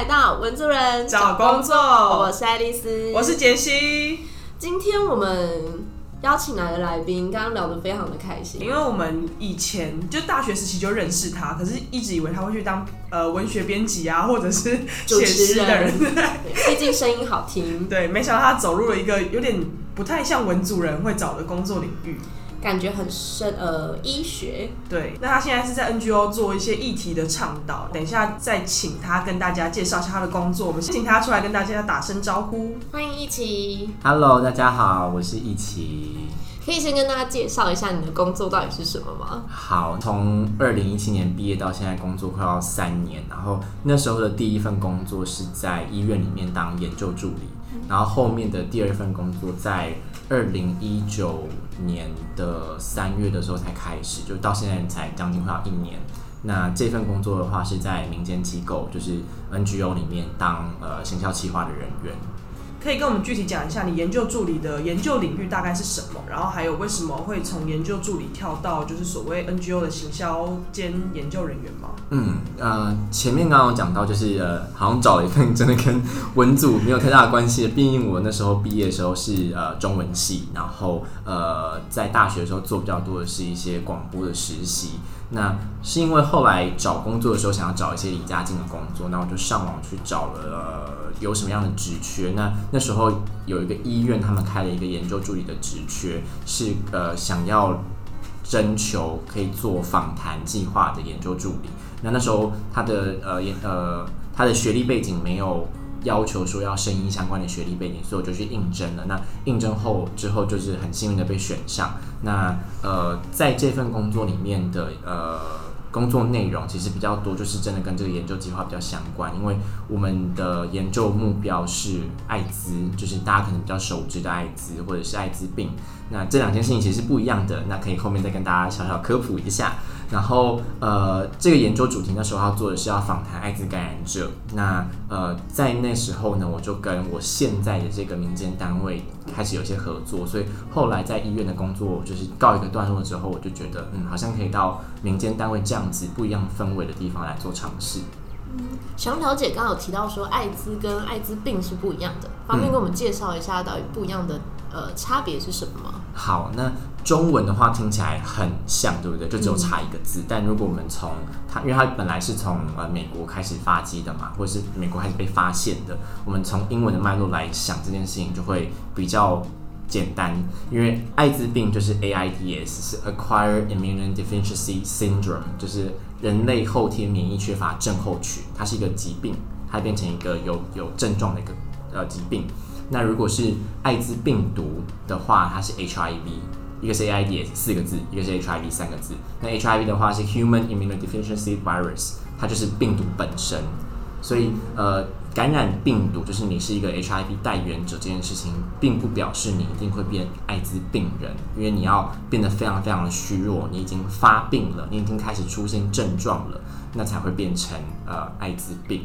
家来到文族人找工作我是爱丽丝，我是杰西。今天我们邀请来的来宾，刚刚聊得非常的开心，因为我们以前就大学时期就认识他，可是一直以为他会去当呃文学编辑啊，或者是写诗的人，毕竟声音好听。对，没想到他走入了一个有点不太像文族人会找的工作领域。感觉很深，呃，医学。对，那他现在是在 NGO 做一些议题的倡导。等一下再请他跟大家介绍一下他的工作。我们先请他出来跟大家打声招呼。欢迎一起。Hello，大家好，我是一起。可以先跟大家介绍一下你的工作到底是什么吗？好，从二零一七年毕业到现在工作快要三年，然后那时候的第一份工作是在医院里面当研究助理，然后后面的第二份工作在。二零一九年的三月的时候才开始，就到现在才将近快要一年。那这份工作的话是在民间机构，就是 NGO 里面当呃行销企划的人员。可以跟我们具体讲一下你研究助理的研究领域大概是什么？然后还有为什么会从研究助理跳到就是所谓 NGO 的行销兼研究人员吗？嗯呃，前面刚刚讲到就是呃，好像找了一份真的跟文组没有太大的关系。毕竟我那时候毕业的时候是呃中文系，然后呃在大学的时候做比较多的是一些广播的实习。那是因为后来找工作的时候想要找一些离家近的工作，那我就上网去找了有什么样的职缺。那那时候有一个医院，他们开了一个研究助理的职缺，是呃想要征求可以做访谈计划的研究助理。那那时候他的呃也呃他的学历背景没有。要求说要声音相关的学历背景，所以我就去应征了。那应征后之后，就是很幸运的被选上。那呃，在这份工作里面的呃工作内容其实比较多，就是真的跟这个研究计划比较相关。因为我们的研究目标是艾滋，就是大家可能比较熟知的艾滋或者是艾滋病。那这两件事情其实是不一样的。那可以后面再跟大家小小科普一下。然后，呃，这个研究主题那时候要做的是要访谈艾滋感染者。那，呃，在那时候呢，我就跟我现在的这个民间单位开始有些合作。所以后来在医院的工作就是告一个段落之后，我就觉得，嗯，好像可以到民间单位这样子不一样氛围的地方来做尝试。嗯，想了解，刚刚有提到说艾滋跟艾滋病是不一样的，方便给我们介绍一下到底不一样的呃差别是什么吗？好，那。中文的话听起来很像，对不对？就只有差一个字。但如果我们从它，因为它本来是从呃美国开始发迹的嘛，或者是美国开始被发现的，我们从英文的脉络来想这件事情就会比较简单。因为艾滋病就是 AIDS，是 Acquired Immune Deficiency Syndrome，就是人类后天免疫缺乏症候群，它是一个疾病，它变成一个有有症状的一个呃疾病。那如果是艾滋病毒的话，它是 HIV。一个是 AIDS 四个字，一个是 HIV 三个字。那 HIV 的话是 Human Immunodeficiency Virus，它就是病毒本身。所以呃，感染病毒就是你是一个 HIV 带源者这件事情，并不表示你一定会变艾滋病人，因为你要变得非常非常的虚弱，你已经发病了，你已经开始出现症状了，那才会变成呃艾滋病。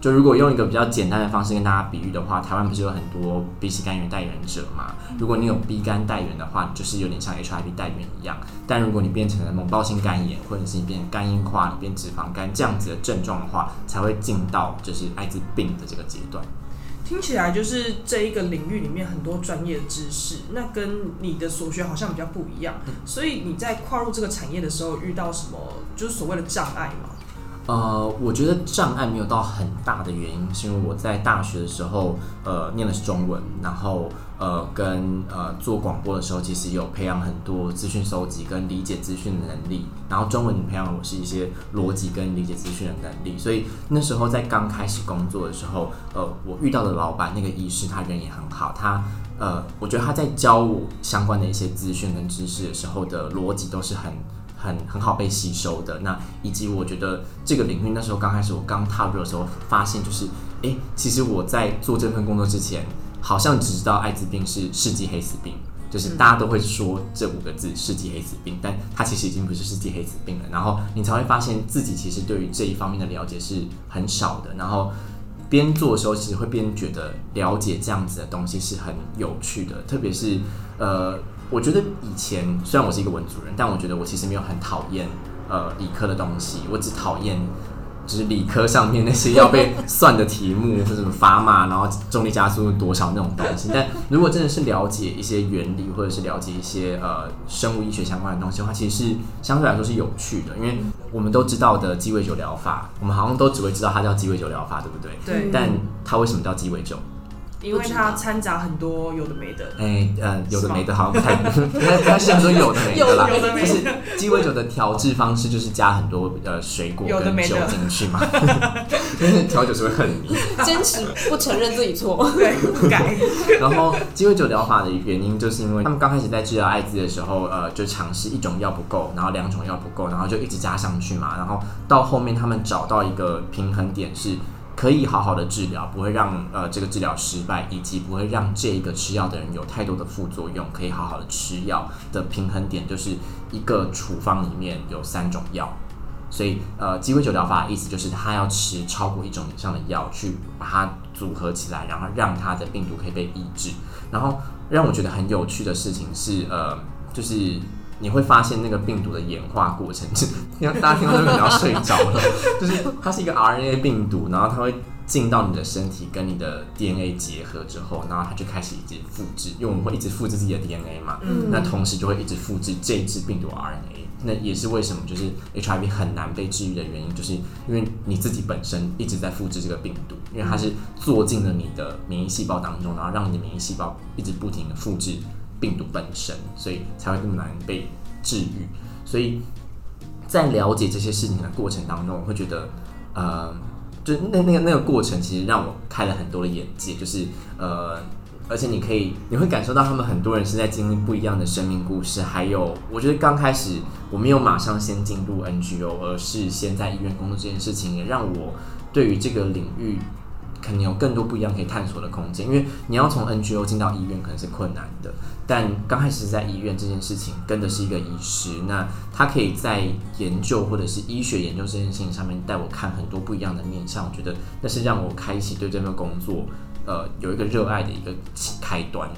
就如果用一个比较简单的方式跟大家比喻的话，台湾不是有很多 B 型肝炎代言者嘛？如果你有 B 肝代言的话，就是有点像 HIV 代言一样。但如果你变成了猛暴性肝炎，或者是你变肝硬化、你变脂肪肝这样子的症状的话，才会进到就是艾滋病的这个阶段。听起来就是这一个领域里面很多专业知识，那跟你的所学好像比较不一样。所以你在跨入这个产业的时候遇到什么就是所谓的障碍吗？呃，我觉得障碍没有到很大的原因，是因为我在大学的时候，呃，念的是中文，然后呃，跟呃做广播的时候，其实有培养很多资讯收集跟理解资讯的能力。然后中文培养我是一些逻辑跟理解资讯的能力，所以那时候在刚开始工作的时候，呃，我遇到的老板那个医师，他人也很好，他呃，我觉得他在教我相关的一些资讯跟知识的时候的逻辑都是很。很很好被吸收的，那以及我觉得这个领域那时候刚开始我刚踏入的时候，发现就是，哎，其实我在做这份工作之前，好像只知道艾滋病是世纪黑死病，就是大家都会说这五个字世纪黑死病，但它其实已经不是世纪黑死病了。然后你才会发现自己其实对于这一方面的了解是很少的。然后边做的时候，其实会边觉得了解这样子的东西是很有趣的，特别是呃。我觉得以前虽然我是一个文主人，但我觉得我其实没有很讨厌呃理科的东西，我只讨厌就是理科上面那些要被算的题目，或者什么砝码，然后重力加速度多少那种东西。但如果真的是了解一些原理，或者是了解一些呃生物医学相关的东西的话，其实是相对来说是有趣的，因为我们都知道的鸡尾酒疗法，我们好像都只会知道它叫鸡尾酒疗法，对不对？对，但它为什么叫鸡尾酒？因为它掺杂很多有的没的。哎，呃，有的没的，好像不太 不太不太适合说有的没的啦。有的没的就是鸡尾酒的调制方式，就是加很多呃水果跟酒进去嘛，因 为调酒是会很迷。坚持不承认自己错。对，不改。然后鸡尾酒疗法的原因，就是因为他们刚开始在治疗艾滋的时候，呃，就尝试一种药不够，然后两种药不够，然后就一直加上去嘛。然后到后面他们找到一个平衡点，是可以好好的治疗，不会让呃这个治疗失败，以及不会让这一个吃药的人有太多的副作用，可以好好的吃药的平衡点，就是一个处方里面有三种药。所以，呃，鸡尾酒疗法的意思就是，他要吃超过一种以上的药，去把它组合起来，然后让它的病毒可以被抑制。然后让我觉得很有趣的事情是，呃，就是你会发现那个病毒的演化过程，是因为大家听到这个可能要睡着了，就是它是一个 RNA 病毒，然后它会进到你的身体跟你的 DNA 结合之后，然后它就开始一直复制，因为我们会一直复制自己的 DNA 嘛，嗯那同时就会一直复制这一支病毒 RNA。那也是为什么就是 HIV 很难被治愈的原因，就是因为你自己本身一直在复制这个病毒，因为它是做进了你的免疫细胞当中，然后让你的免疫细胞一直不停的复制病毒本身，所以才会那么难被治愈。所以在了解这些事情的过程当中，我会觉得，呃，就那那个那个过程，其实让我开了很多的眼界，就是呃，而且你可以你会感受到他们很多人是在经历不一样的生命故事，还有我觉得刚开始我没有马上先进入 NGO，而是先在医院工作这件事情，也让我对于这个领域。可能有更多不一样可以探索的空间，因为你要从 NGO 进到医院可能是困难的，但刚开始在医院这件事情跟的是一个医师，那他可以在研究或者是医学研究这件事情上面带我看很多不一样的面向，我觉得那是让我开启对这份工作呃有一个热爱的一个开端。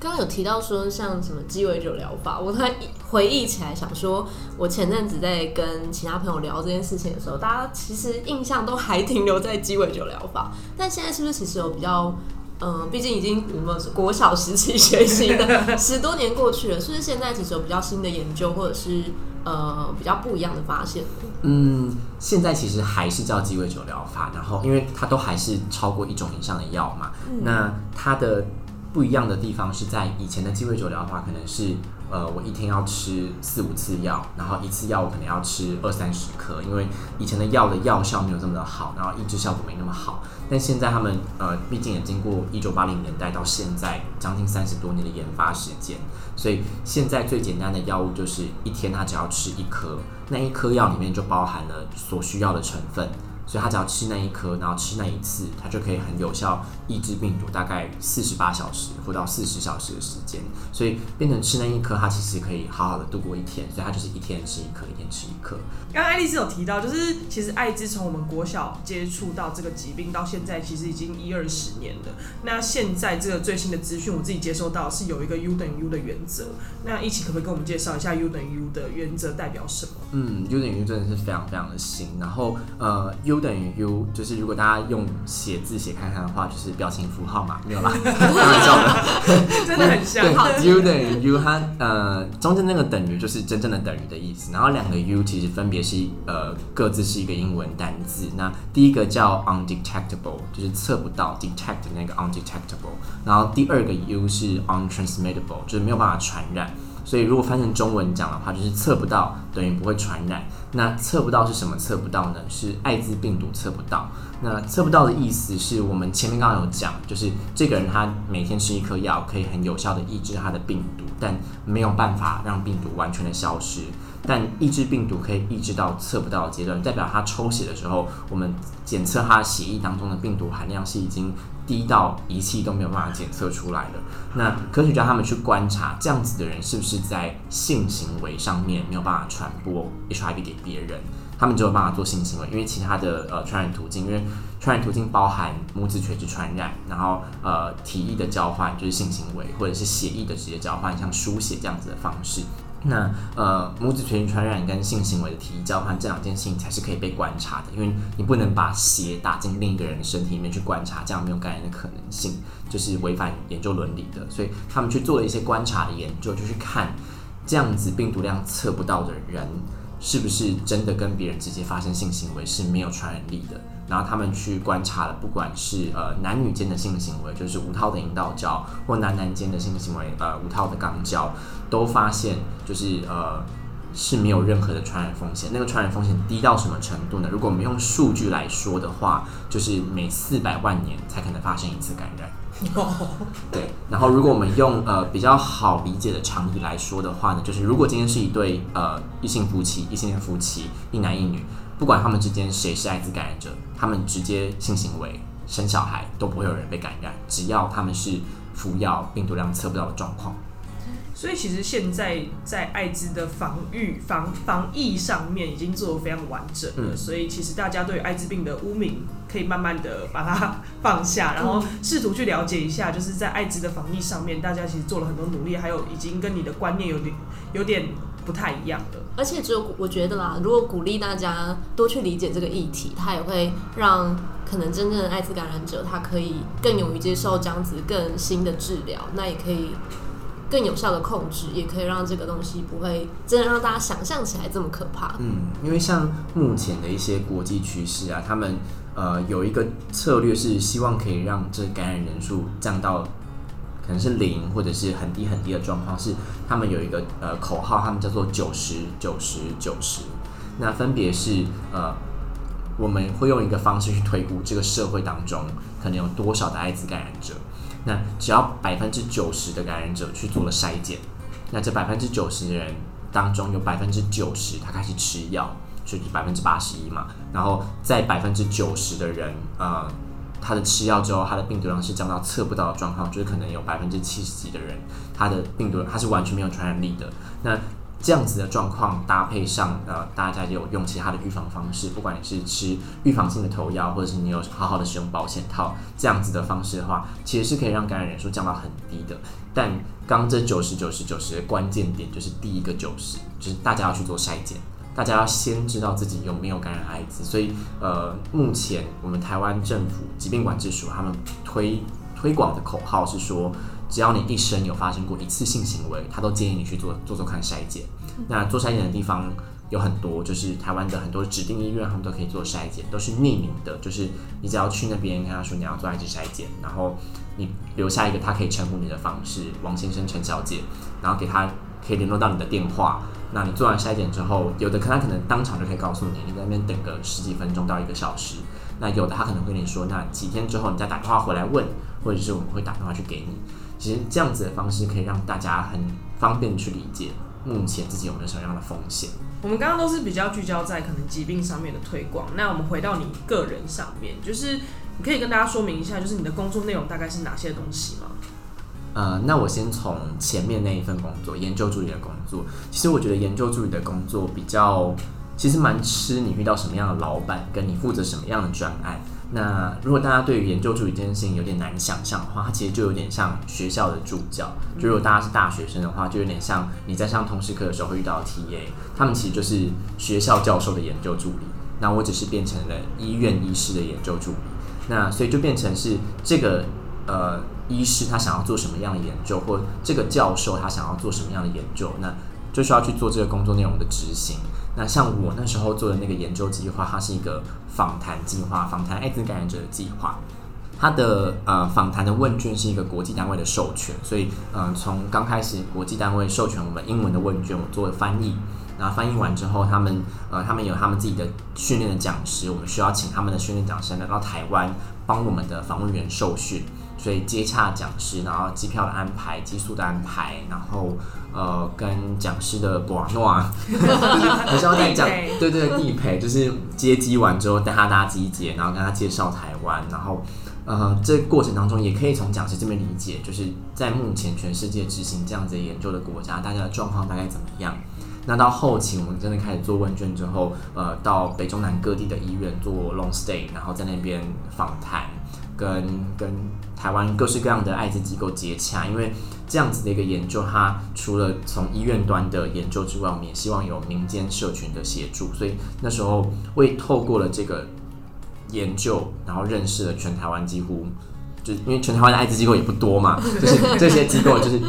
刚刚有提到说像什么鸡尾酒疗法，我突然回忆起来，想说我前阵子在跟其他朋友聊这件事情的时候，大家其实印象都还停留在鸡尾酒疗法，但现在是不是其实有比较？嗯，毕竟已经我们国小时期学习的十多年过去了，是不是现在其实有比较新的研究，或者是呃比较不一样的发现呢？嗯，现在其实还是叫鸡尾酒疗法，然后因为它都还是超过一种以上的药嘛，那它的不一样的地方是在以前的鸡尾酒疗法可能是呃我一天要吃四五次药，然后一次药我可能要吃二三十颗，因为以前的药的药效没有这么的好，然后抑制效果没那么好。但现在他们呃毕竟也经过一九八零年代到现在将近三十多年的研发时间，所以现在最简单的药物就是一天他只要吃一颗，那一颗药里面就包含了所需要的成分。所以他只要吃那一颗，然后吃那一次，他就可以很有效抑制病毒，大概四十八小时或到四十小时的时间。所以变成吃那一颗，它其实可以好好的度过一天。所以它就是一天吃一颗，一天吃一颗。刚刚爱丽丝有提到，就是其实艾滋从我们国小接触到这个疾病到现在，其实已经一二十年了。那现在这个最新的资讯，我自己接收到是有一个 U 等于 U 的原则。那一起可不可以跟我们介绍一下 U 等于 U 的原则代表什么？嗯，U 等于 U 真的是非常非常的新。然后呃，U 等于 U 就是如果大家用写字写看看的话，就是表情符号嘛，没有啦，开玩笑的。真的很像。对，U 等于 U，它呃中间那个等于就是真正的等于的意思，然后两个 U 其实分别是呃各自是一个英文单字。那第一个叫 undetectable，就是测不到 detect 的那个 undetectable，然后第二个 U 是 untransmittable，就是没有办法传染。所以如果翻成中文讲的话，就是测不到等于不会传染。那测不到是什么测不到呢？是艾滋病毒测不到。那测不到的意思是我们前面刚刚有讲，就是这个人他每天吃一颗药，可以很有效的抑制他的病毒，但没有办法让病毒完全的消失。但抑制病毒可以抑制到测不到的阶段，代表他抽血的时候，我们检测他血液当中的病毒含量是已经低到仪器都没有办法检测出来的。那科学家他们去观察这样子的人是不是在性行为上面没有办法传播 HIV 给别人，他们就有办法做性行为，因为其他的呃传染途径，因为传染途径包含母子垂直传染，然后呃体液的交换就是性行为，或者是血液的直接交换，像输血这样子的方式。那呃，母子垂直传染跟性行为的体液交换这两件事情才是可以被观察的，因为你不能把血打进另一个人的身体里面去观察，这样没有感染的可能性，就是违反研究伦理的。所以他们去做了一些观察的研究，就去看这样子病毒量测不到的人，是不是真的跟别人直接发生性行为是没有传染力的。然后他们去观察了，不管是呃男女间的性行为，就是无套的阴道交，或男男间的性行为，呃无套的肛交，都发现就是呃是没有任何的传染风险。那个传染风险低到什么程度呢？如果我们用数据来说的话，就是每四百万年才可能发生一次感染。对，然后如果我们用呃比较好理解的常理来说的话呢，就是如果今天是一对呃异性夫妻，异性恋夫妻，一男一女。不管他们之间谁是艾滋感染者，他们直接性行为、生小孩都不会有人被感染，只要他们是服药，病毒量测不到的状况。所以其实现在在艾滋的防御、防防疫上面已经做得非常完整了，所以其实大家对艾滋病的污名可以慢慢的把它 放下，然后试图去了解一下，就是在艾滋的防疫上面，大家其实做了很多努力，还有已经跟你的观念有点有点不太一样了。而且只有我觉得啦，如果鼓励大家多去理解这个议题，它也会让可能真正的艾滋感染者他可以更勇于接受这样子更新的治疗，那也可以。更有效的控制，也可以让这个东西不会真的让大家想象起来这么可怕。嗯，因为像目前的一些国际趋势啊，他们呃有一个策略是希望可以让这感染人数降到可能是零或者是很低很低的状况，是他们有一个呃口号，他们叫做九十九十九十。那分别是呃我们会用一个方式去推估这个社会当中可能有多少的艾滋感染者。那只要百分之九十的感染者去做了筛检，那这百分之九十的人当中有百分之九十他开始吃药，就是百分之八十一嘛。然后在百分之九十的人，呃，他的吃药之后，他的病毒量是降到测不到的状况，就是可能有百分之七十几的人，他的病毒他是完全没有传染力的。那这样子的状况搭配上，呃，大家有用其他的预防方式，不管你是吃预防性的头药，或者是你有好好的使用保险套，这样子的方式的话，其实是可以让感染人数降到很低的。但刚这九十九十九十的关键点就是第一个九十，就是大家要去做筛检，大家要先知道自己有没有感染艾滋。所以，呃，目前我们台湾政府疾病管制署他们推推广的口号是说。只要你一生有发生过一次性行为，他都建议你去做做做看筛检。那做筛检的地方有很多，就是台湾的很多指定医院，他们都可以做筛检，都是匿名的。就是你只要去那边跟他说你要做艾滋筛检，然后你留下一个他可以称呼你的方式，王先生、陈小姐，然后给他可以联络到你的电话。那你做完筛检之后，有的可他可能当场就可以告诉你，你在那边等个十几分钟到一个小时。那有的他可能会跟你说，那几天之后你再打电话回来问，或者是我们会打电话去给你。其实这样子的方式可以让大家很方便去理解目前自己有没有什么样的风险。我们刚刚都是比较聚焦在可能疾病上面的推广，那我们回到你个人上面，就是你可以跟大家说明一下，就是你的工作内容大概是哪些东西吗？呃，那我先从前面那一份工作，研究助理的工作。其实我觉得研究助理的工作比较，其实蛮吃你遇到什么样的老板，跟你负责什么样的专案。那如果大家对于研究助理这件事情有点难想象的话，它其实就有点像学校的助教。就如果大家是大学生的话，就有点像你在上通识课的时候会遇到的 TA，他们其实就是学校教授的研究助理。那我只是变成了医院医师的研究助理。那所以就变成是这个呃医师他想要做什么样的研究，或这个教授他想要做什么样的研究，那就需要去做这个工作内容的执行。那像我那时候做的那个研究计划，它是一个访谈计划，访谈艾滋感染者的计划。它的呃访谈的问卷是一个国际单位的授权，所以嗯从刚开始国际单位授权我们英文的问卷，我做了翻译。然后翻译完之后，他们呃他们有他们自己的训练的讲师，我们需要请他们的训练讲师来到台湾，帮我们的访问员受训。所以接洽讲师，然后机票的安排、寄宿的安排，然后呃跟讲师的博诺啊，还是要带讲，对对地陪，就是接机完之后带他搭机姐，然后跟他介绍台湾，然后呃这过程当中也可以从讲师这边理解，就是在目前全世界执行这样子研究的国家，大家的状况大概怎么样？那到后期我们真的开始做问卷之后，呃到北中南各地的医院做 long stay，然后在那边访谈。跟跟台湾各式各样的艾滋机构接洽，因为这样子的一个研究，它除了从医院端的研究之外，我们也希望有民间社群的协助，所以那时候为透过了这个研究，然后认识了全台湾几乎，就因为全台湾的艾 滋机构也不多嘛，就是这些机构就是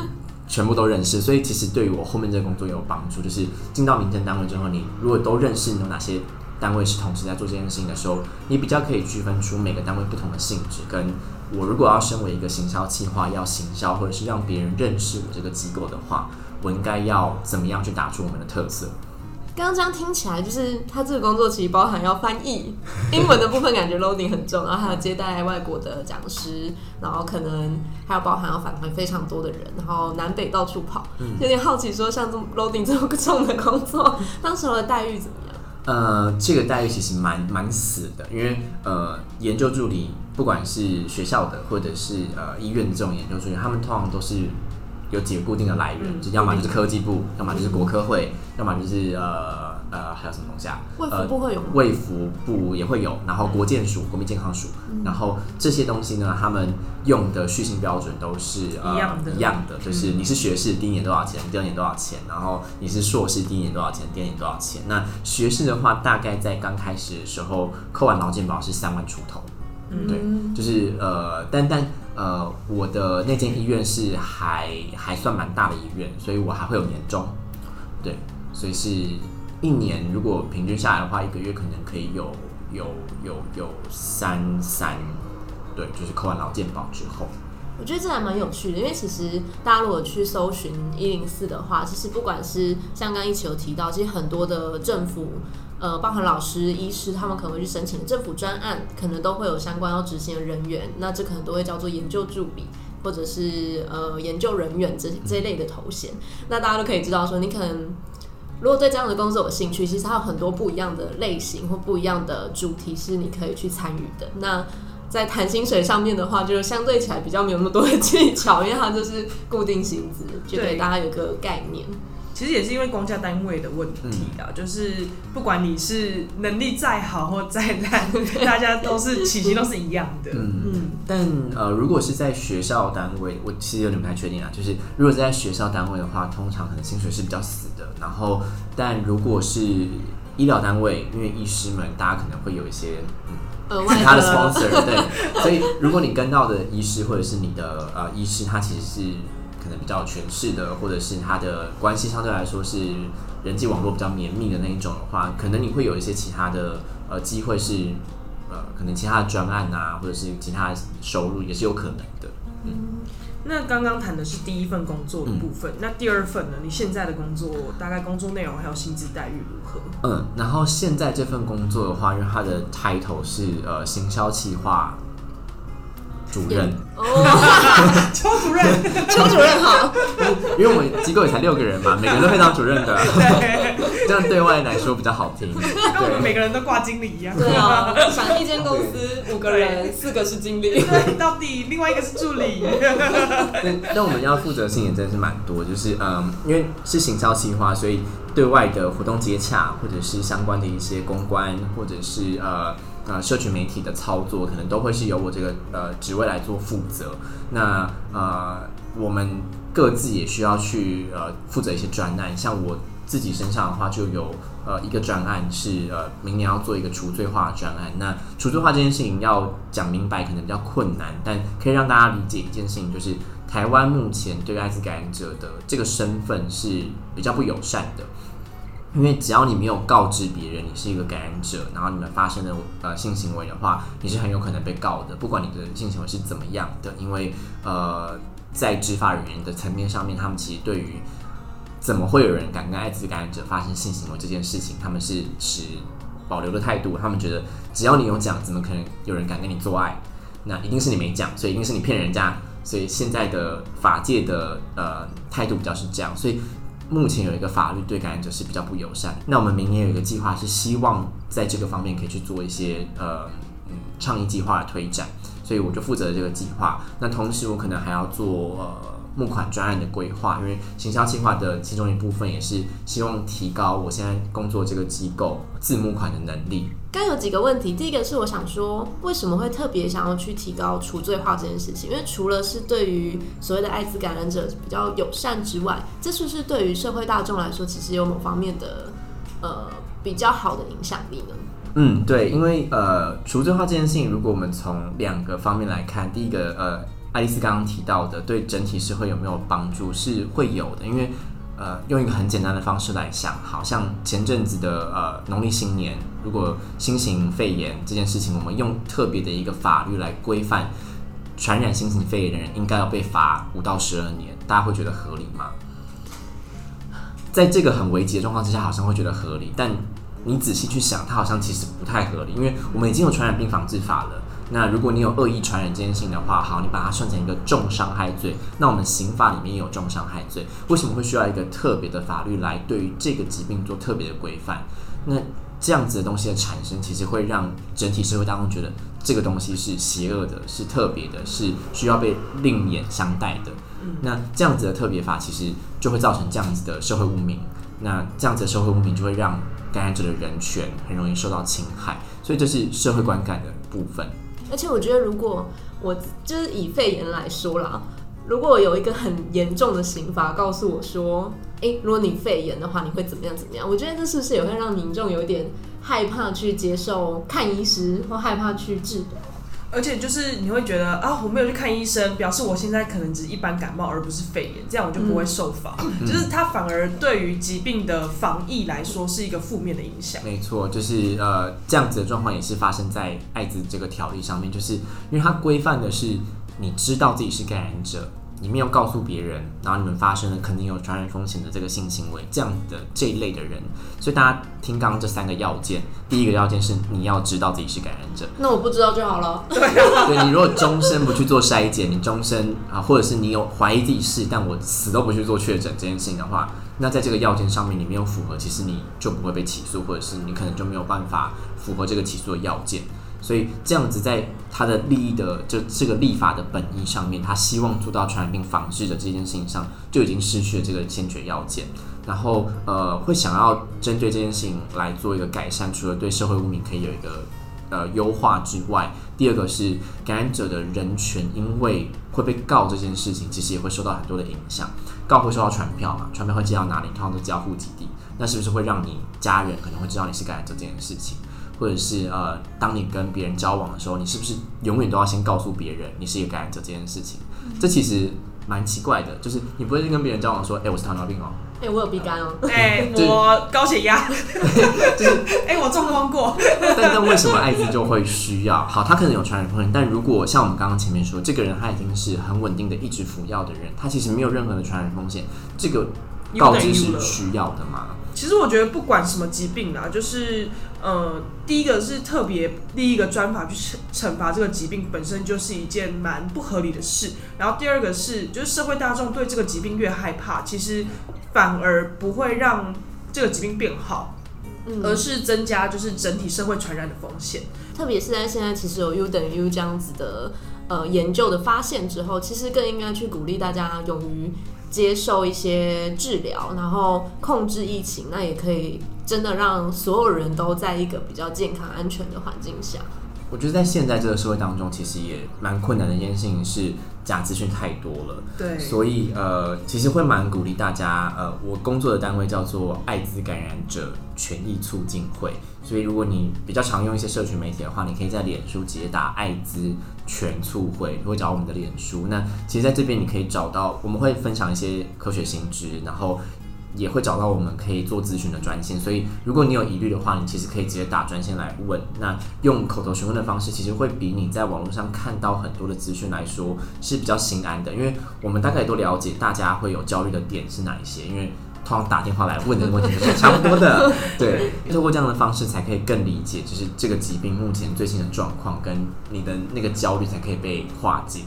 全部都认识，所以其实对于我后面这个工作也有帮助。就是进到民间单位之后，你如果都认识你有哪些单位是同时在做这件事情的时候，你比较可以区分出每个单位不同的性质。跟我如果要身为一个行销企划，要行销或者是让别人认识我这个机构的话，我应该要怎么样去打出我们的特色？刚刚这样听起来，就是他这个工作其实包含要翻译英文的部分，感觉 loading 很重，然后还有接待外国的讲师，然后可能还有包含要反馈非常多的人，然后南北到处跑，嗯有点好奇说，像这么 loading 这么重的工作，当时候的待遇怎么样？呃，这个待遇其实蛮蛮死的，因为呃，研究助理不管是学校的或者是呃医院的这种研究助理，他们通常都是有几个固定的来源，就要么就是科技部，要么就是国科会，要么就是呃呃还有什么东西啊？卫福部会有吗？卫福部也会有，然后国健署、国民健康署，然后这些东西呢，他们用的续薪标准都是呃一样的一样的，就是你是学士第一年多少钱，第二年多少钱，然后你是硕士第一年多少钱，第二年多少钱。那学士的话，大概在刚开始的时候扣完劳健保是三万出头，对，就是呃，但但呃，我的那间医院是还还算蛮大的医院，所以我还会有年终，对，所以是一年如果平均下来的话，一个月可能可以有有有有三三，对，就是扣完劳健保之后，我觉得这还蛮有趣的，因为其实大家如果去搜寻一零四的话，其实不管是像刚一起有提到，其实很多的政府，呃，包含老师、医师，他们可能会去申请政府专案，可能都会有相关要执行的人员，那这可能都会叫做研究助理。或者是呃研究人员这这一类的头衔，那大家都可以知道说，你可能如果对这样的工作有兴趣，其实它有很多不一样的类型或不一样的主题是你可以去参与的。那在谈薪水上面的话，就是相对起来比较没有那么多的技巧，因为它就是固定薪资，就给大家有个概念。其实也是因为公家单位的问题啊，就是不管你是能力再好或再烂，大家都是起薪都是一样的。嗯，但呃，如果是在学校单位，我其实有点不太确定啊。就是如果是在学校单位的话，通常可能薪水是比较死的。然后，但如果是医疗单位，因为医师们大家可能会有一些嗯额外其他的 sponsor，对，所以如果你跟到的医师或者是你的呃医师，他其实是可能比较有权势的，或者是他的关系相对来说是人际网络比较绵密的那一种的话，可能你会有一些其他的呃机会是呃可能其他的专案啊，或者是其他的收入也是有可能的。嗯那刚刚谈的是第一份工作的部分，那第二份呢？你现在的工作大概工作内容还有薪资待遇如何？嗯，然后现在这份工作的话，因为它的 title 是呃行销企划主任，哦，邱主任，邱主任好，因为我们机构也才六个人嘛，每个人都可以当主任的，对，这样对外来说比较好听。跟我们，每个人都挂经理一样。对啊，想一间公司五个人，四个是经理，对，到底另外一个是助理。但但我们要负责的事情也真的是蛮多，就是嗯，因为是行销企划，所以对外的活动接洽，或者是相关的一些公关，或者是呃呃社群媒体的操作，可能都会是由我这个呃职位来做负责。那呃，我们各自也需要去呃负责一些专案，像我自己身上的话，就有呃一个专案是呃明年要做一个除罪化专案。那除罪化这件事情要讲明白，可能比较困难，但可以让大家理解一件事情，就是台湾目前对艾滋感染者的这个身份是比较不友善的。因为只要你没有告知别人你是一个感染者，然后你们发生的呃性行为的话，你是很有可能被告的，不管你的性行为是怎么样的。因为呃，在执法人员的层面上面，他们其实对于怎么会有人敢跟艾滋感染者发生性行为这件事情，他们是持保留的态度。他们觉得只要你有讲，怎么可能有人敢跟你做爱？那一定是你没讲，所以一定是你骗人家。所以现在的法界的呃态度比较是这样，所以目前有一个法律对感染者是比较不友善。那我们明年有一个计划是希望在这个方面可以去做一些呃嗯倡议计划的推展，所以我就负责这个计划。那同时我可能还要做呃募款专案的规划，因为行销计划的其中一部分也是希望提高我现在工作这个机构自募款的能力。刚有几个问题，第一个是我想说，为什么会特别想要去提高除罪化这件事情？因为除了是对于所谓的艾滋感染者比较友善之外，这是不是对于社会大众来说，其实有某方面的呃比较好的影响力呢？嗯，对，因为呃，除罪化这件事情，如果我们从两个方面来看，第一个呃，爱丽丝刚刚提到的，对整体社会有没有帮助，是会有的，因为呃，用一个很简单的方式来想，好像前阵子的呃农历新年，如果新型肺炎这件事情，我们用特别的一个法律来规范，传染新型肺炎的人应该要被罚五到十二年，大家会觉得合理吗？在这个很危急的状况之下，好像会觉得合理，但你仔细去想，它好像其实不太合理，因为我们已经有传染病防治法了。那如果你有恶意传染这件事情的话，好，你把它算成一个重伤害罪，那我们刑法里面也有重伤害罪，为什么会需要一个特别的法律来对于这个疾病做特别的规范？那这样子的东西的产生，其实会让整体社会当中觉得这个东西是邪恶的，是特别的，是需要被另眼相待的。那这样子的特别法，其实就会造成这样子的社会污名。那这样子的社会污名，就会让感染者的人权很容易受到侵害。所以这是社会观感的部分。而且我觉得，如果我就是以肺炎来说啦，如果有一个很严重的刑罚告诉我说，诶，如果你肺炎的话，你会怎么样怎么样？我觉得这是不是也会让民众有点害怕去接受看医师，或害怕去治疗？而且就是你会觉得啊，我没有去看医生，表示我现在可能只是一般感冒，而不是肺炎，这样我就不会受罚。就是它反而对于疾病的防疫来说是一个负面的影响。没错，就是呃这样子的状况也是发生在艾滋这个条例上面，就是因为它规范的是你知道自己是感染者。你没有告诉别人，然后你们发生了肯定有传染风险的这个性行为，这样的这一类的人，所以大家听刚刚这三个要件，第一个要件是你要知道自己是感染者，那我不知道就好了。对啊，对你如果终身不去做筛检，你终身啊，或者是你有怀疑自己是，但我死都不去做确诊这件事情的话，那在这个要件上面你没有符合，其实你就不会被起诉，或者是你可能就没有办法符合这个起诉的要件。所以这样子，在他的利益的就这个立法的本意上面，他希望做到传染病防治的这件事情上，就已经失去了这个先决要件。然后呃，会想要针对这件事情来做一个改善，除了对社会污名可以有一个呃优化之外，第二个是感染者的人权，因为会被告这件事情，其实也会受到很多的影响。告会收到传票嘛？传票会寄到哪里？通常都交户籍地，那是不是会让你家人可能会知道你是感染者这件事情？或者是呃，当你跟别人交往的时候，你是不是永远都要先告诉别人你是一个感染者这件事情？这其实蛮奇怪的，就是你不会跟别人交往说，哎，我是糖尿病哦，哎，我有鼻肝哦，哎，我高血压，就是 哎，我中风过。但但为什么艾滋就会需要？好，他可能有传染风险，但如果像我们刚刚前面说，这个人他已经是很稳定的一直服药的人，他其实没有任何的传染风险，这个告知是需要的吗？其实我觉得不管什么疾病啊，就是呃，第一个是特别第一个专法去惩惩罚这个疾病本身就是一件蛮不合理的事。然后第二个是，就是社会大众对这个疾病越害怕，其实反而不会让这个疾病变好，而是增加就是整体社会传染的风险。特别是在现在其实有 U 等于 U 这样子的呃研究的发现之后，其实更应该去鼓励大家勇于。接受一些治疗，然后控制疫情，那也可以真的让所有人都在一个比较健康、安全的环境下。我觉得在现在这个社会当中，其实也蛮困难的一件事情是假资讯太多了。对，所以呃，其实会蛮鼓励大家。呃，我工作的单位叫做艾滋感染者权益促进会，所以如果你比较常用一些社群媒体的话，你可以在脸书直接打艾滋。全促会会找我们的脸书，那其实在这边你可以找到，我们会分享一些科学新知，然后也会找到我们可以做咨询的专线。所以如果你有疑虑的话，你其实可以直接打专线来问。那用口头询问的方式，其实会比你在网络上看到很多的资讯来说是比较心安的，因为我们大概都了解大家会有焦虑的点是哪一些，因为。通常打电话来问的问题都是差不多的，对。透过这样的方式，才可以更理解，就是这个疾病目前最新的状况，跟你的那个焦虑才可以被化解。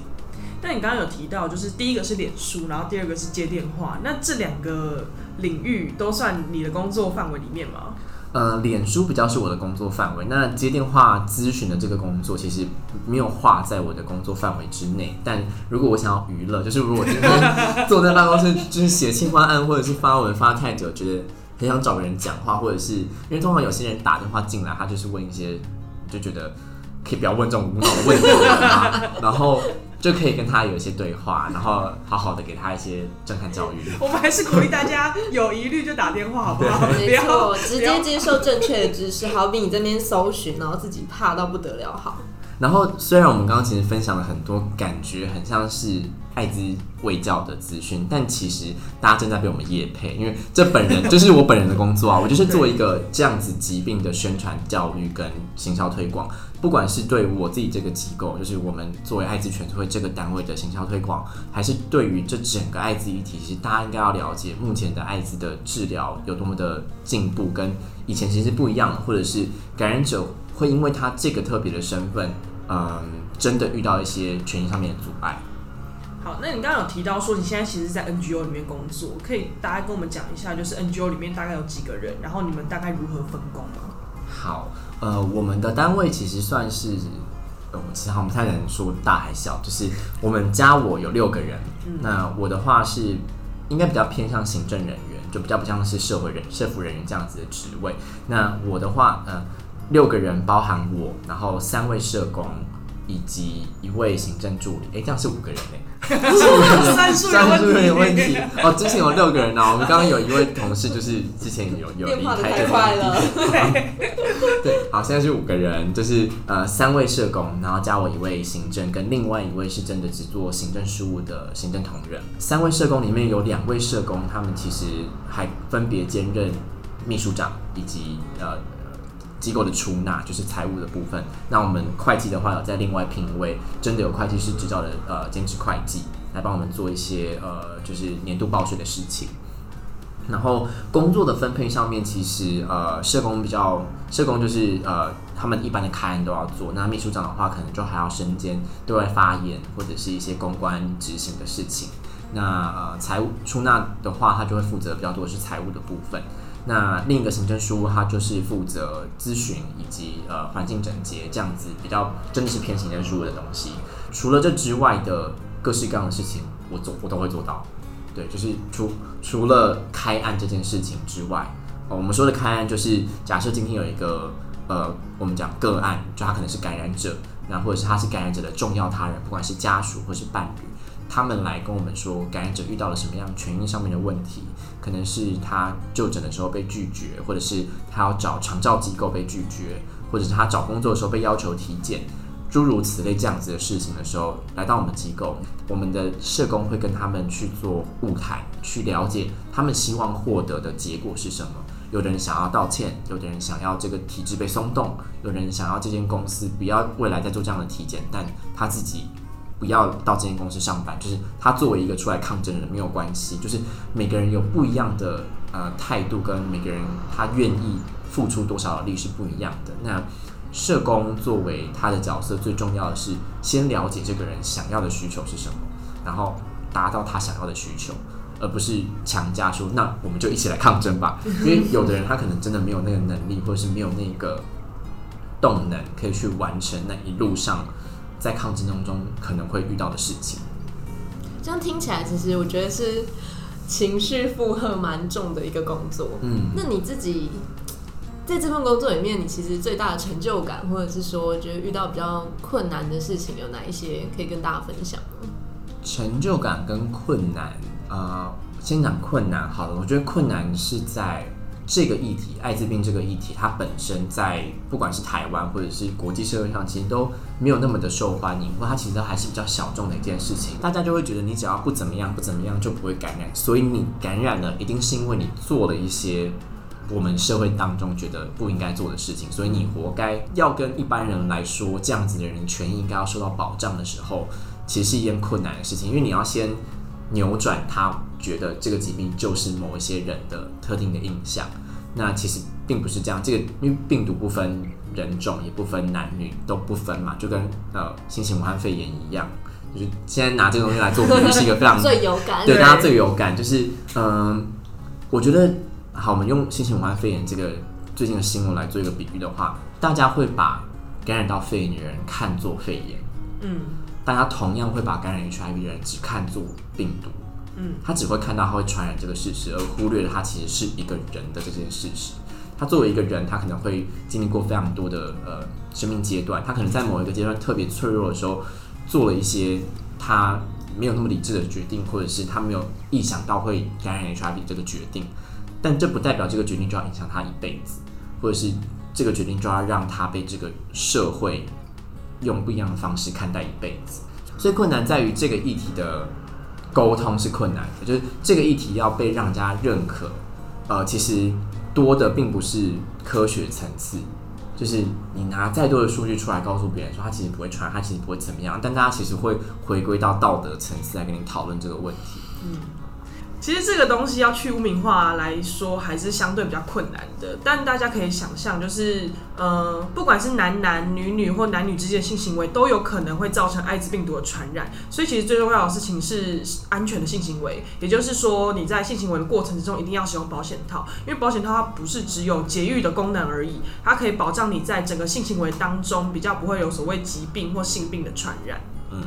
但你刚刚有提到，就是第一个是脸书，然后第二个是接电话，那这两个领域都算你的工作范围里面吗？呃，脸书比较是我的工作范围，那接电话咨询的这个工作其实没有划在我的工作范围之内。但如果我想要娱乐，就是如果今天坐在办公室就是写青花案或者是发文发太久，觉得很想找个人讲话，或者是因为通常有些人打电话进来，他就是问一些就觉得可以不要问这种无脑的问题，然后就可以跟他有一些对话，然后好好的给他一些震撼教育。我们还是鼓励大家有疑虑就打电话，好不好？不没要错，直接接受正确的知识，好比你这边搜寻，然后自己怕到不得了，好。然后虽然我们刚刚其实分享了很多感觉很像是艾滋卫教的资讯，但其实大家正在被我们业配，因为这本人就是我本人的工作啊，我就是做一个这样子疾病的宣传教育跟行销推广，不管是对我自己这个机构，就是我们作为艾滋全社会这个单位的行销推广，还是对于这整个艾滋议题，其实大家应该要了解目前的艾滋的治疗有多么的进步，跟以前其实不一样，或者是感染者会因为他这个特别的身份，嗯，真的遇到一些权益上面的阻碍。好，那你刚刚有提到说你现在其实是在 NGO 里面工作，可以大概跟我们讲一下，就是 NGO 里面大概有几个人，然后你们大概如何分工吗？好，呃，我们的单位其实算是，呃，其实我们不太能说大还小，就是我们加我有六个人，那我的话是应该比较偏向行政人员，就比较不像是社会人、社服人员这样子的职位。那我的话，呃，六个人包含我，然后三位社工以及一位行政助理，诶，这样是五个人嘞。算数有算数有问题，问题哦，之前有六个人呢、我们刚刚有一位同事就是之前有有离变化的开这个太快地了，对，好，现在是五个人，就是呃三位社工，然后加我一位行政，跟另外一位是真的只做行政事务的行政同仁。三位社工里面有两位社工，他们其实还分别兼任秘书长以及呃机构的出纳，就是财务的部分。那我们会计的话，有在另外聘一位真的有会计师执照的呃兼职会计，来帮我们做一些呃就是年度报税的事情。然后工作的分配上面，其实呃社工比较社工就是呃他们一般的开案都要做，那秘书长的话可能就还要身兼对外发言或者是一些公关执行的事情。那呃财务出纳的话，他就会负责比较多是财务的部分。那另一个行政事务，它就是负责咨询以及呃环境整洁这样子比较真的是偏行政事务的东西。除了这之外的各式各样的事情，我做我都会做到。对，就是除除了开案这件事情之外，哦，我们说的开案就是假设今天有一个呃，我们讲个案，就他可能是感染者，那或者是他是感染者的重要他人，不管是家属或是伴侣，他们来跟我们说感染者遇到了什么样权益上面的问题，可能是他就诊的时候被拒绝，或者是他要找长照机构被拒绝，或者是他找工作的时候被要求体检。诸如此类这样子的事情的时候，来到我们机构，我们的社工会跟他们去做物谈，去了解他们希望获得的结果是什么。有的人想要道歉，有的人想要这个体制被松动，有人想要这间公司不要未来再做这样的体检，但他自己不要到这间公司上班，就是他作为一个出来抗争的人没有关系，就是每个人有不一样的呃态度，跟每个人他愿意付出多少的力是不一样的。那社工作为他的角色，最重要的是先了解这个人想要的需求是什么，然后达到他想要的需求，而不是强加说那我们就一起来抗争吧。因为有的人他可能真的没有那个能力，或者是没有那个动能，可以去完成那一路上在抗争当中可能会遇到的事情。这样听起来，其实我觉得是情绪负荷蛮重的一个工作。嗯，那你自己在这份工作里面，你其实最大的成就感，或者是说觉得遇到比较困难的事情有哪一些可以跟大家分享呢？成就感跟困难，呃，先讲困难好了。我觉得困难是在这个议题，艾滋病这个议题，它本身在不管是台湾或者是国际社会上，其实都没有那么的受欢迎，或它其实都还是比较小众的一件事情。大家就会觉得你只要不怎么样，不怎么样就不会感染，所以你感染了，一定是因为你做了一些我们社会当中觉得不应该做的事情，所以你活该。要跟一般人来说，这样子的人权益应该要受到保障的时候，其实是一件困难的事情，因为你要先扭转他觉得这个疾病就是某一些人的特定的印象。那其实并不是这样，这个因为病毒不分人种，也不分男女，都不分嘛，就跟呃新型武汉肺炎一样，就是现在拿这个东西来做比喻是一个非常最有感，对大家最有感，就是嗯，我觉得好，我们用新型武汉肺炎这个最近的新闻来做一个比喻的话，大家会把感染到肺炎的人看作肺炎，嗯大家同样会把感染 HIV 的人只看作病毒。嗯，他只会看到他会传染这个事实，而忽略了他其实是一个人的这件事实。他作为一个人，他可能会经历过非常多的呃生命阶段，他可能在某一个阶段特别脆弱的时候，做了一些他没有那么理智的决定，或者是他没有意想到会感染 HIV 这个决定。但这不代表这个决定就要影响他一辈子，或者是这个决定就要让他被这个社会用不一样的方式看待一辈子。所以困难在于这个议题的沟通是困难的，就是这个议题要被让人家认可。呃，其实多的并不是科学层次，就是你拿再多的数据出来告诉别人说他其实不会传，他其实不会怎么样，但大家其实会回归到道德层次来跟你讨论这个问题。嗯其实这个东西要去污名化来说，还是相对比较困难的。但大家可以想象，就是呃，不管是男男、女女或男女之间的性行为，都有可能会造成艾滋病毒的传染。所以，其实最重要的事情是安全的性行为。也就是说，你在性行为的过程之中，一定要使用保险套，因为保险套它不是只有节育的功能而已，它可以保障你在整个性行为当中比较不会有所谓疾病或性病的传染。嗯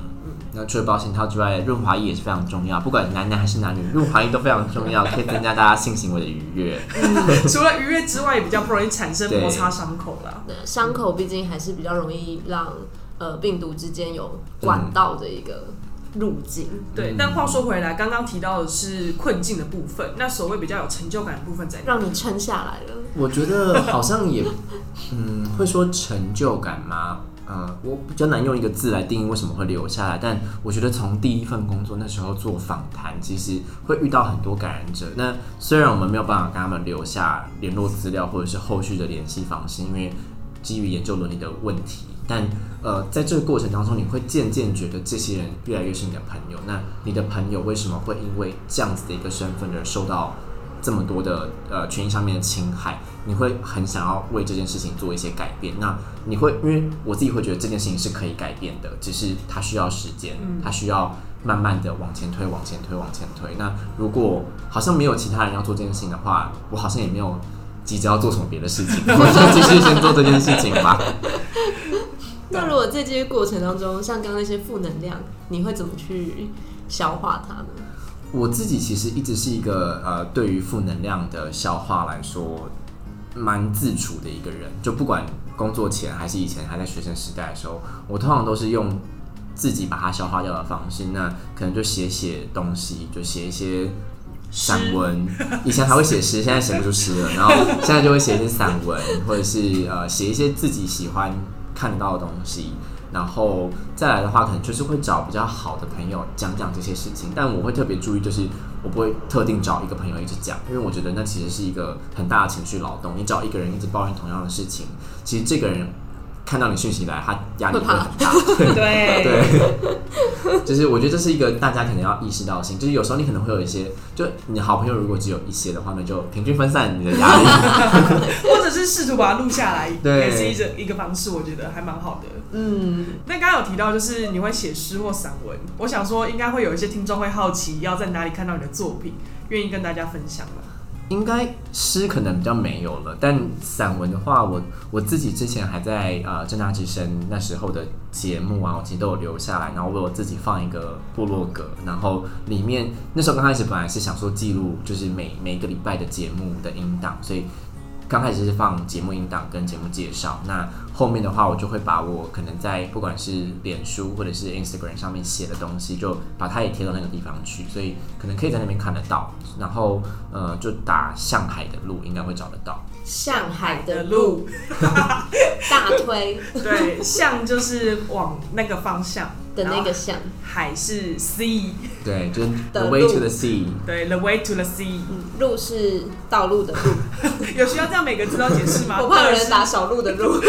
那除了保险套之外，润滑液也是非常重要，不管男男还是男女，润滑液都非常重要，可以增加大家性行为的愉悦。除了愉悦之外，也比较不容易产生摩擦伤口啦。对伤口毕竟还是比较容易让呃病毒之间有管道的一个路径。对，但话说回来，刚刚提到的是困境的部分，那所谓比较有成就感的部分在哪？让你撑下来了。我觉得好像也，嗯，会说成就感吗？呃，我比较难用一个字来定义为什么会留下来，但我觉得从第一份工作那时候做访谈，其实会遇到很多感染者。那虽然我们没有办法跟他们留下联络资料或者是后续的联系方式，因为基于研究伦理的问题，但呃，在这个过程当中，你会渐渐觉得这些人越来越是你的朋友。那你的朋友为什么会因为这样子的一个身份而受到这么多的呃权益上面的侵害？你会很想要为这件事情做一些改变。那你会因为我自己会觉得这件事情是可以改变的，只是它需要时间，它需要慢慢的往前推，往前推，往前推。那如果好像没有其他人要做这件事情的话，我好像也没有急着要做什么别的事情，我就继续先做这件事情吧。那如果在这些过程当中，像刚刚那些负能量，你会怎么去消化它呢？我自己其实一直是一个呃，对于负能量的消化来说，蛮自处的一个人。就不管工作前还是以前还在学生时代的时候，我通常都是用自己把它消化掉的方式。那可能就写写东西，就写一些散文。以前还会写诗，现在写不出诗了。然后现在就会写一些散文，或者是呃写一些自己喜欢看到的东西。然后再来的话，可能就是会找比较好的朋友讲讲这些事情，但我会特别注意，就是我不会特定找一个朋友一直讲，因为我觉得那其实是一个很大的情绪劳动。你找一个人一直抱怨同样的事情，其实这个人看到你讯息来，他压力会很大。对对，就是我觉得这是一个大家可能要意识到的性，就是有时候你可能会有一些，就你好朋友如果只有一些的话，那就平均分散你的压力。或者是试图把它录下来，对也是一种一个方式，我觉得还蛮好的。嗯，那刚刚有提到，就是你会写诗或散文，我想说应该会有一些听众会好奇，要在哪里看到你的作品，愿意跟大家分享吗？应该诗可能比较没有了，但散文的话，我我自己之前还在呃正大之声那时候的节目啊，我其实都有留下来，然后我有自己放一个部落格，然后里面那时候刚开始本来是想说记录就是每每一个礼拜的节目的音档，所以刚开始是放节目音档跟节目介绍，那后面的话我就会把我可能在不管是脸书或者是 Instagram 上面写的东西，就把它也贴到那个地方去，所以可能可以在那边看得到。然后呃，就打向海的路应该会找得到。上海的路 大推对，向就是往那个方向的那个像，海是 sea，对，就是 The Way to the Sea。对，the way to the sea。嗯，路是道路的路，有需要这样每个字都解释吗？我怕有人打小路的路。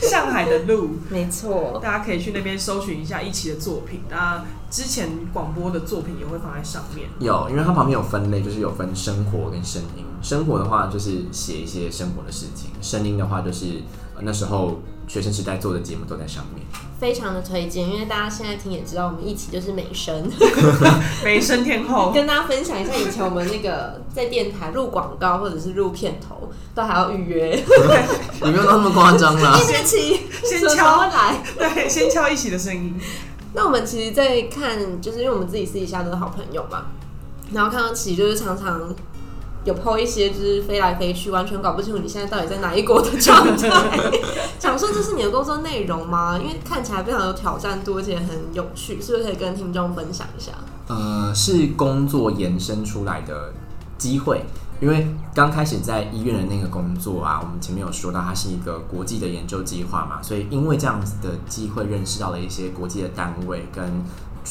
上海的路，没错，大家可以去那边搜寻一下一期的作品。那之前广播的作品也会放在上面。有，因为它旁边有分类，就是有分生活跟声音。生活的话就是写一些生活的事情，声音的话就是、呃那时候学生时代做的节目都在上面。非常的推荐，因为大家现在听也知道，我们一起就是美声，美声天后，跟大家分享一下以前我们那个在电台录广告或者是录片头，都还要预约，你没有到那么夸张啦一。学期先敲候来。对，先敲一起的声音。那我们其实，在看，就是因为我们自己私底下都是好朋友嘛，然后看到琪就是常常有抛一些就是飞来飞去，完全搞不清楚你现在到底在哪一国的状态。想说这是你的工作内容吗？因为看起来非常有挑战度，而且很有趣，是不是可以跟听众分享一下？呃，是工作延伸出来的机会。因为刚开始在医院的那个工作啊，我们前面有说到，它是一个国际的研究计划嘛，所以因为这样子的机会，认识到了一些国际的单位跟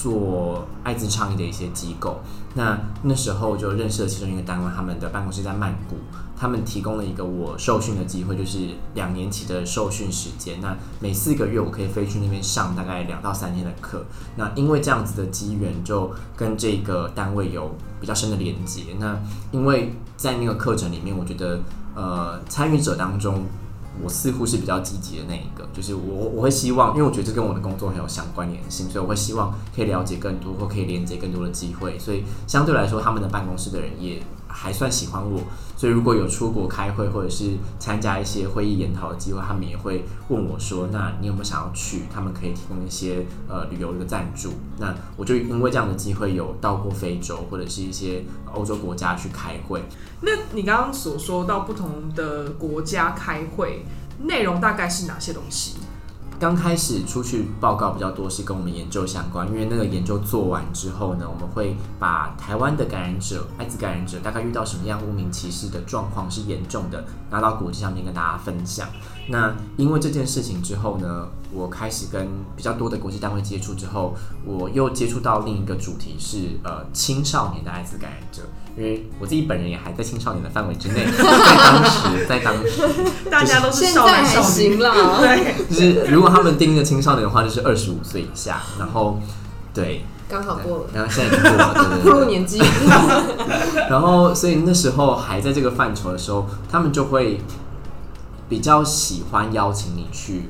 做艾滋倡议的一些机构。那那时候就认识了其中一个单位，他们的办公室在曼谷，他们提供了一个我受训的机会，就是两年期的受训时间。那每四个月我可以飞去那边上大概两到三天的课。那因为这样子的机缘，就跟这个单位有比较深的连接。那因为在那个课程里面，我觉得呃参与者当中。我似乎是比较积极的那一个，就是我我会希望，因为我觉得这跟我的工作很有相关联性，所以我会希望可以了解更多或可以连接更多的机会，所以相对来说，他们的办公室的人也。还算喜欢我，所以如果有出国开会或者是参加一些会议研讨的机会，他们也会问我说：“那你有没有想要去？”他们可以提供一些呃旅游的赞助。那我就因为这样的机会有到过非洲或者是一些欧洲国家去开会。那你刚刚所说到不同的国家开会内容大概是哪些东西？刚开始出去报告比较多是跟我们研究相关，因为那个研究做完之后呢，我们会把台湾的感染者、艾滋感染者大概遇到什么样污名歧视的状况是严重的，拿到国际上面跟大家分享。那因为这件事情之后呢，我开始跟比较多的国际单位接触之后，我又接触到另一个主题是呃青少年的艾滋感染者。因为我自己本人也还在青少年的范围之内，在当时，在当时，大家都是少男少女了。对，就是如果他们定义的青少年的话，就是二十五岁以下。然后，对，刚好过了，然后现在已经过了，对对步入年纪。然后，所以那时候还在这个范畴的时候，他们就会比较喜欢邀请你去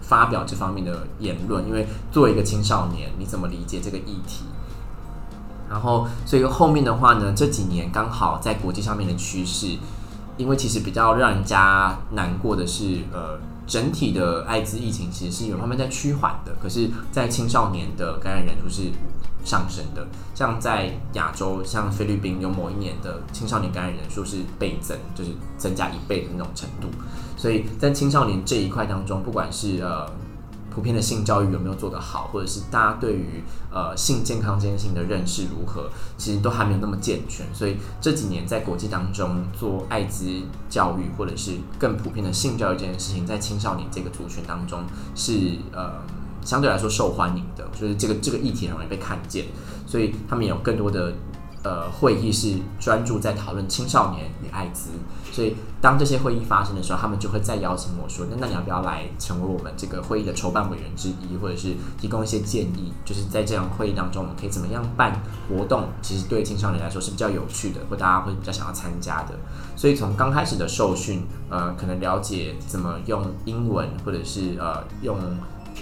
发表这方面的言论，因为作为一个青少年，你怎么理解这个议题？然后，所以后面的话呢，这几年刚好在国际上面的趋势，因为其实比较让人家难过的是，呃，整体的艾滋疫情其实是有慢慢在趋缓的，可是，在青少年的感染人数是上升的。像在亚洲，像菲律宾有某一年的青少年感染人数是倍增，就是增加一倍的那种程度。所以在青少年这一块当中，不管是呃。普遍的性教育有没有做得好，或者是大家对于呃性健康这件事情的认识如何，其实都还没有那么健全。所以这几年在国际当中做艾滋教育，或者是更普遍的性教育这件事情，在青少年这个族群当中是呃相对来说受欢迎的，就是这个这个议题容易被看见，所以他们有更多的。呃，会议是专注在讨论青少年与艾滋，所以当这些会议发生的时候，他们就会再邀请我说：“那那你要不要来成为我们这个会议的筹办委员之一，或者是提供一些建议？就是在这样会议当中，我们可以怎么样办活动？其实对青少年来说是比较有趣的，或大家会比较想要参加的。所以从刚开始的受训，呃，可能了解怎么用英文，或者是呃用。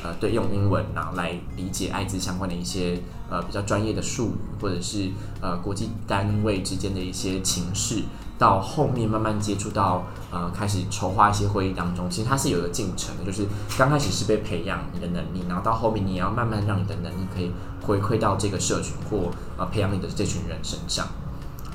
呃，对，用英文然后来理解艾滋相关的一些呃比较专业的术语，或者是呃国际单位之间的一些情势，到后面慢慢接触到呃开始筹划一些会议当中，其实它是有一个进程的，就是刚开始是被培养你的能力，然后到后面你也要慢慢让你的能力可以回馈到这个社群或呃培养你的这群人身上。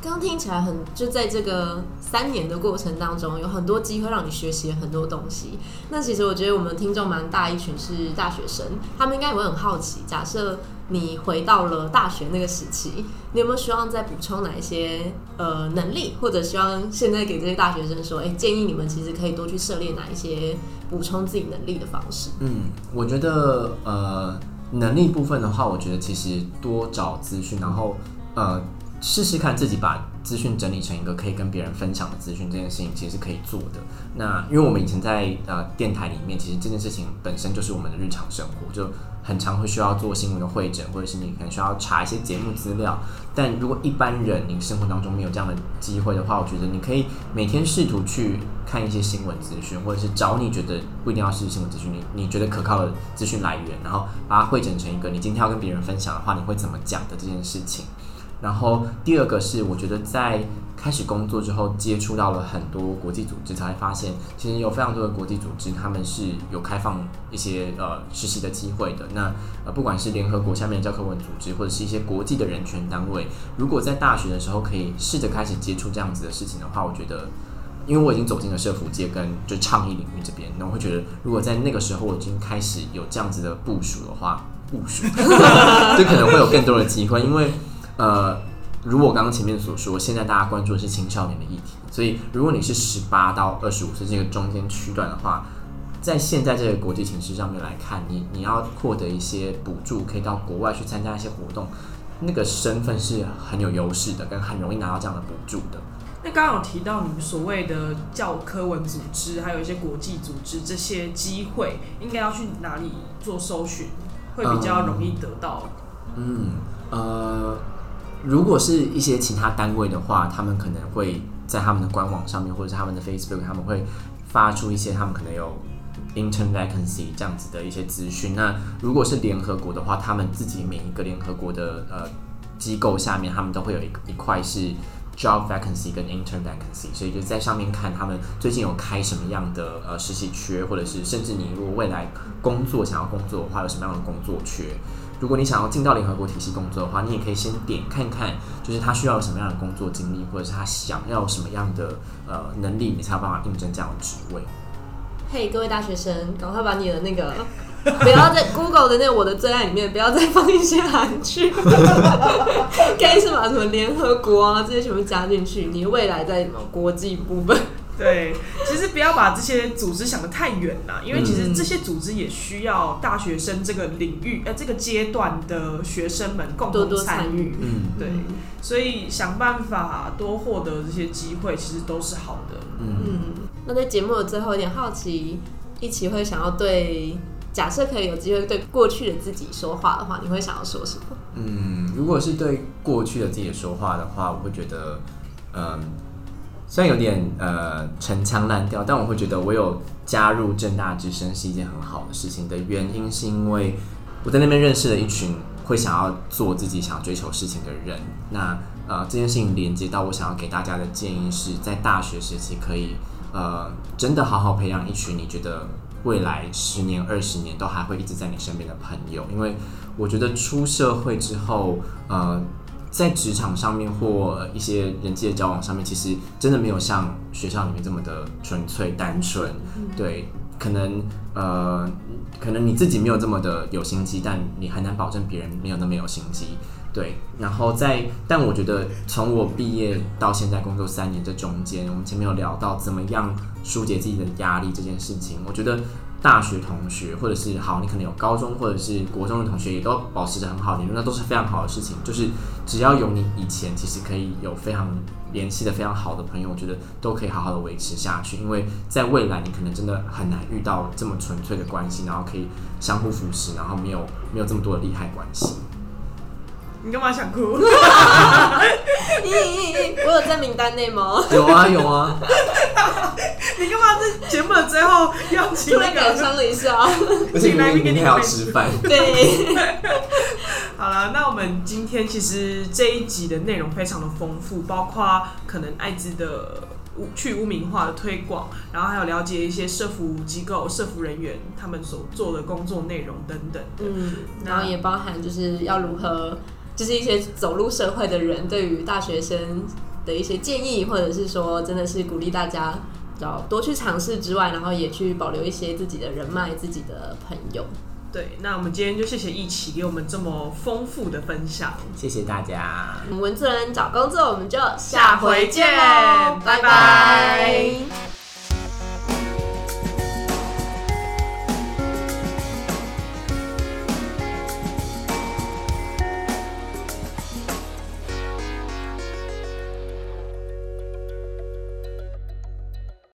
刚刚听起来很，就在这个三年的过程当中，有很多机会让你学习很多东西。那其实我觉得我们听众蛮大一群是大学生，他们应该也会很好奇。假设你回到了大学那个时期，你有没有希望再补充哪一些呃能力，或者希望现在给这些大学生说，哎，建议你们其实可以多去涉猎哪一些补充自己能力的方式？嗯，我觉得呃能力部分的话，我觉得其实多找资讯，然后呃。试试看自己把资讯整理成一个可以跟别人分享的资讯，这件事情其实是可以做的。那因为我们以前在呃电台里面，其实这件事情本身就是我们的日常生活，就很常会需要做新闻的会诊，或者是你可能需要查一些节目资料。但如果一般人你生活当中没有这样的机会的话，我觉得你可以每天试图去看一些新闻资讯，或者是找你觉得不一定要是新闻资讯，你你觉得可靠的资讯来源，然后把它会整成一个你今天要跟别人分享的话，你会怎么讲的这件事情。然后第二个是，我觉得在开始工作之后，接触到了很多国际组织，才发现，其实有非常多的国际组织，他们是有开放一些呃实习的机会的。那呃，不管是联合国下面的教科文组织，或者是一些国际的人权单位，如果在大学的时候可以试着开始接触这样子的事情的话，我觉得，因为我已经走进了社服界跟就倡议领域这边，那我会觉得，如果在那个时候我已经开始有这样子的部署的话，部署 就可能会有更多的机会，因为呃。如我刚刚前面所说，现在大家关注的是青少年的议题，所以如果你是十八到二十五岁这个中间区段的话，在现在这个国际形势上面来看，你你要获得一些补助，可以到国外去参加一些活动，那个身份是很有优势的，跟很容易拿到这样的补助的。那刚刚有提到你们所谓的教科文组织，还有一些国际组织，这些机会应该要去哪里做搜寻，会比较容易得到？嗯，呃。如果是一些其他单位的话，他们可能会在他们的官网上面，或者是他们的 Facebook，他们会发出一些他们可能有 intern vacancy 这样子的一些资讯。那如果是联合国的话，他们自己每一个联合国的呃机构下面，他们都会有一一块是 job vacancy 跟 intern vacancy，所以就在上面看他们最近有开什么样的呃实习缺，或者是甚至你如果未来工作想要工作的话，有什么样的工作缺。如果你想要进到联合国体系工作的话，你也可以先点看看，就是他需要什么样的工作经历，或者是他想要什么样的呃能力，你才有办法应征这样的职位。嘿，各位大学生，赶快把你的那个不要在 Google 的那个我的最爱里面不要再放一些韩剧，该是把什么联合国啊这些全部加进去，你未来在什么国际部分。对，其实不要把这些组织想得太远了，因为其实这些组织也需要大学生这个领域呃这个阶段的学生们共同参与。嗯，对，所以想办法多获得这些机会，其实都是好的。嗯，那在节目的最后，有点好奇，一起会想要对假设可以有机会对过去的自己说话的话，你会想要说什么？嗯，如果是对过去的自己说话的话，我会觉得，嗯。虽然有点呃陈腔滥调，但我会觉得我有加入正大之声是一件很好的事情的原因，是因为我在那边认识了一群会想要做自己想追求事情的人。那呃这件事情连接到我想要给大家的建议是在大学时期可以呃真的好好培养一群你觉得未来十年二十年都还会一直在你身边的朋友，因为我觉得出社会之后呃。在职场上面或一些人际的交往上面，其实真的没有像学校里面这么的纯粹单纯。对，可能呃，可能你自己没有这么的有心机，但你很难保证别人没有那么有心机。对，然后在，但我觉得从我毕业到现在工作三年这中间，我们前面有聊到怎么样疏解自己的压力这件事情，我觉得。大学同学，或者是好，你可能有高中或者是国中的同学，也都保持着很好联络，那都是非常好的事情。就是只要有你以前其实可以有非常联系的非常好的朋友，我觉得都可以好好的维持下去。因为在未来，你可能真的很难遇到这么纯粹的关系，然后可以相互扶持，然后没有没有这么多的利害关系。你干嘛想哭？我有在名单内吗？有啊有啊。你干嘛在节目的最后要请那个？伤了一下。而且明天还要吃饭。对。好了，那我们今天其实这一集的内容非常的丰富，包括可能艾滋的污去污名化的推广，然后还有了解一些社服机构、社服人员他们所做的工作内容等等。嗯。然后也包含就是要如何。就是一些走入社会的人对于大学生的一些建议，或者是说，真的是鼓励大家要多去尝试之外，然后也去保留一些自己的人脉、自己的朋友。对，那我们今天就谢谢一起给我们这么丰富的分享，谢谢大家。文字人找工作，我们就下回见，拜拜。